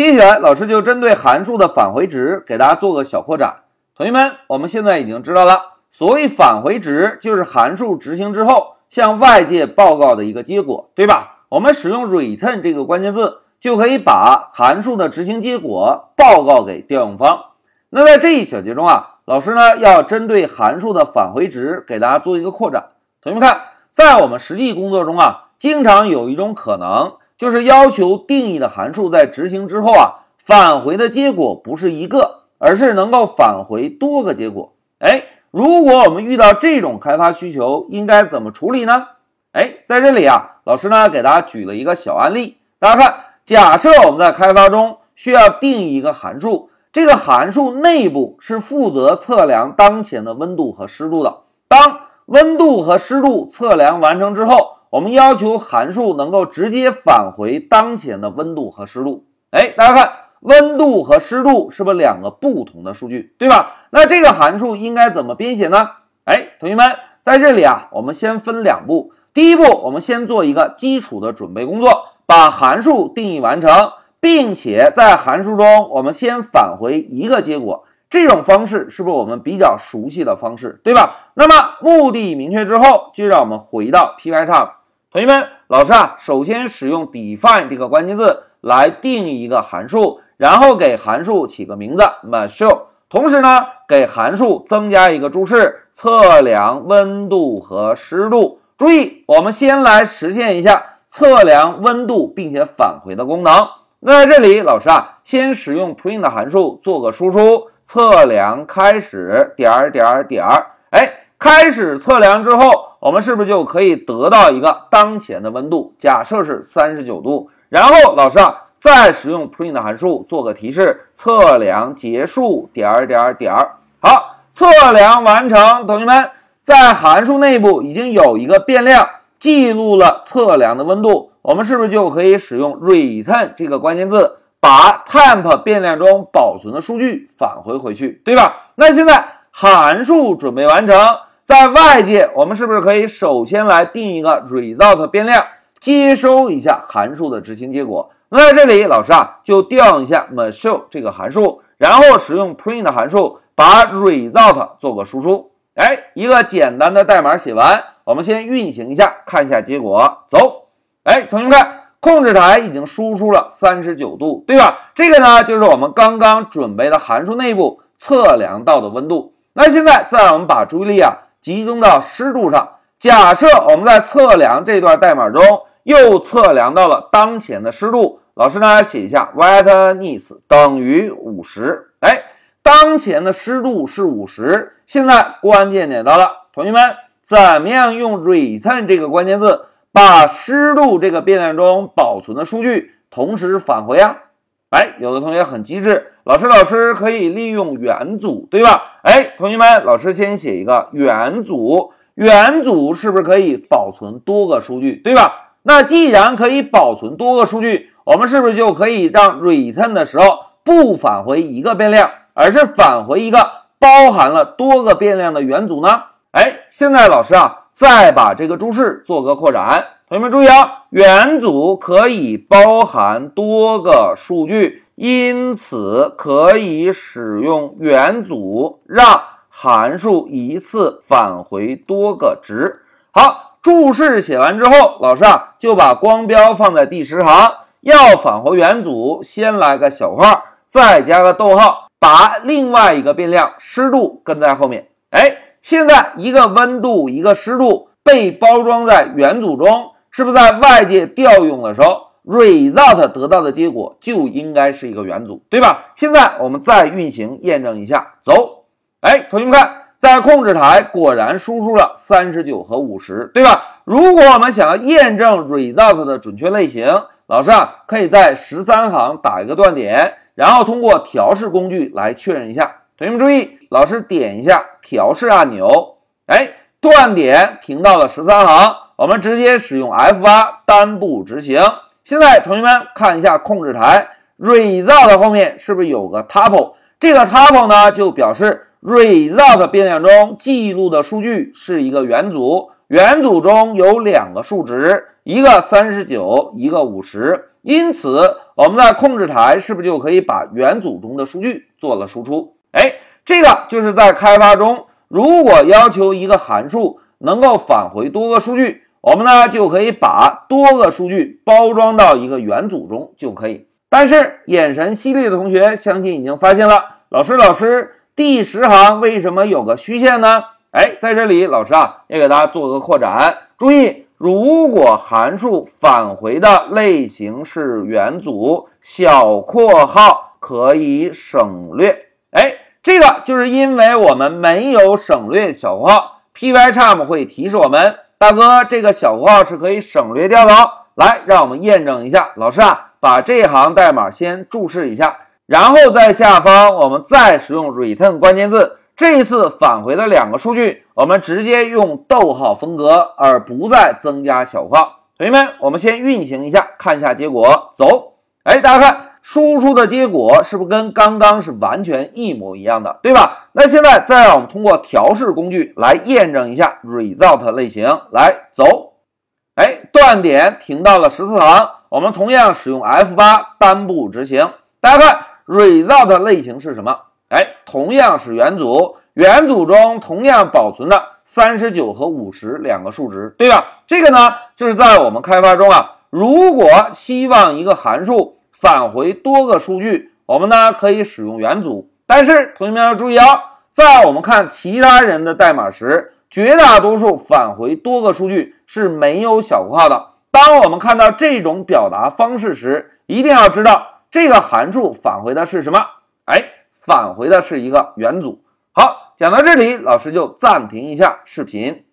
接下来，老师就针对函数的返回值给大家做个小扩展。同学们，我们现在已经知道了，所谓返回值就是函数执行之后向外界报告的一个结果，对吧？我们使用 return 这个关键字，就可以把函数的执行结果报告给调用方。那在这一小节中啊，老师呢要针对函数的返回值给大家做一个扩展。同学们看，在我们实际工作中啊，经常有一种可能，就是要求定义的函数在执行之后啊，返回的结果不是一个。而是能够返回多个结果。哎，如果我们遇到这种开发需求，应该怎么处理呢？哎，在这里啊，老师呢给大家举了一个小案例。大家看，假设我们在开发中需要定义一个函数，这个函数内部是负责测量当前的温度和湿度的。当温度和湿度测量完成之后，我们要求函数能够直接返回当前的温度和湿度。哎，大家看。温度和湿度是不是两个不同的数据，对吧？那这个函数应该怎么编写呢？哎，同学们，在这里啊，我们先分两步。第一步，我们先做一个基础的准备工作，把函数定义完成，并且在函数中我们先返回一个结果。这种方式是不是我们比较熟悉的方式，对吧？那么目的明确之后，就让我们回到 Pycharm。同学们，老师啊，首先使用 define 这个关键字来定义一个函数。然后给函数起个名字 m a s h o 同时呢，给函数增加一个注释，测量温度和湿度。注意，我们先来实现一下测量温度并且返回的功能。那在这里，老师啊，先使用 print 函数做个输出，测量开始点点点儿。哎，开始测量之后，我们是不是就可以得到一个当前的温度？假设是三十九度。然后，老师啊。再使用 print 函数做个提示，测量结束点点点儿。好，测量完成。同学们，在函数内部已经有一个变量记录了测量的温度，我们是不是就可以使用 return 这个关键字，把 temp 变量中保存的数据返回回去，对吧？那现在函数准备完成，在外界我们是不是可以首先来定一个 result 变量，接收一下函数的执行结果？那在这里，老师啊就调用一下 machine 这个函数，然后使用 print 函数把 result 做个输出。哎，一个简单的代码写完，我们先运行一下，看一下结果。走，哎，同学们看，控制台已经输出了三十九度，对吧？这个呢就是我们刚刚准备的函数内部测量到的温度。那现在再让我们把注意力啊集中到湿度上。假设我们在测量这段代码中又测量到了当前的湿度。老师呢，写一下 wetness 等于五十。哎，当前的湿度是五十。现在关键点到了，同学们，怎么样用 return 这个关键字把湿度这个变量中保存的数据同时返回啊？哎，有的同学很机智，老师，老师可以利用元组，对吧？哎，同学们，老师先写一个元组，元组是不是可以保存多个数据，对吧？那既然可以保存多个数据，我们是不是就可以让 return 的时候不返回一个变量，而是返回一个包含了多个变量的元组呢？哎，现在老师啊，再把这个注释做个扩展。同学们注意啊，元组可以包含多个数据，因此可以使用元组让函数一次返回多个值。好，注释写完之后，老师啊就把光标放在第十行。要返回元组，先来个小括，再加个逗号，把另外一个变量湿度跟在后面。哎，现在一个温度，一个湿度被包装在元组中，是不是在外界调用的时候，result 得到的结果就应该是一个元组，对吧？现在我们再运行验证一下，走。哎，同学们看，在控制台果然输出了三十九和五十，对吧？如果我们想要验证 result 的准确类型，老师啊，可以在十三行打一个断点，然后通过调试工具来确认一下。同学们注意，老师点一下调试按钮，哎，断点停到了十三行，我们直接使用 F8 单步执行。现在同学们看一下控制台，result 后面是不是有个 tuple？这个 tuple 呢，就表示 result 变量中记录的数据是一个元组，元组中有两个数值。一个三十九，一个五十。因此，我们在控制台是不是就可以把元组中的数据做了输出？哎，这个就是在开发中，如果要求一个函数能够返回多个数据，我们呢就可以把多个数据包装到一个元组中就可以。但是，眼神犀利的同学相信已经发现了，老师，老师，第十行为什么有个虚线呢？哎，在这里，老师啊也给大家做个扩展。注意，如果函数返回的类型是元组，小括号可以省略。哎，这个就是因为我们没有省略小括号，Pycharm 会提示我们，大哥，这个小括号是可以省略掉的哦。来，让我们验证一下，老师啊，把这行代码先注释一下，然后在下方我们再使用 return 关键字。这一次返回的两个数据，我们直接用逗号分隔，而不再增加小括号。同学们，我们先运行一下，看一下结果。走，哎，大家看，输出的结果是不是跟刚刚是完全一模一样的，对吧？那现在再让我们通过调试工具来验证一下 result 类型。来，走，哎，断点停到了十四行，我们同样使用 F8 单步执行。大家看，result 类型是什么？哎，同样是元组，元组中同样保存的三十九和五十两个数值，对吧？这个呢，就是在我们开发中啊，如果希望一个函数返回多个数据，我们呢可以使用元组。但是同学们要注意啊，在我们看其他人的代码时，绝大多数返回多个数据是没有小括号的。当我们看到这种表达方式时，一定要知道这个函数返回的是什么。哎。返回的是一个元组。好，讲到这里，老师就暂停一下视频。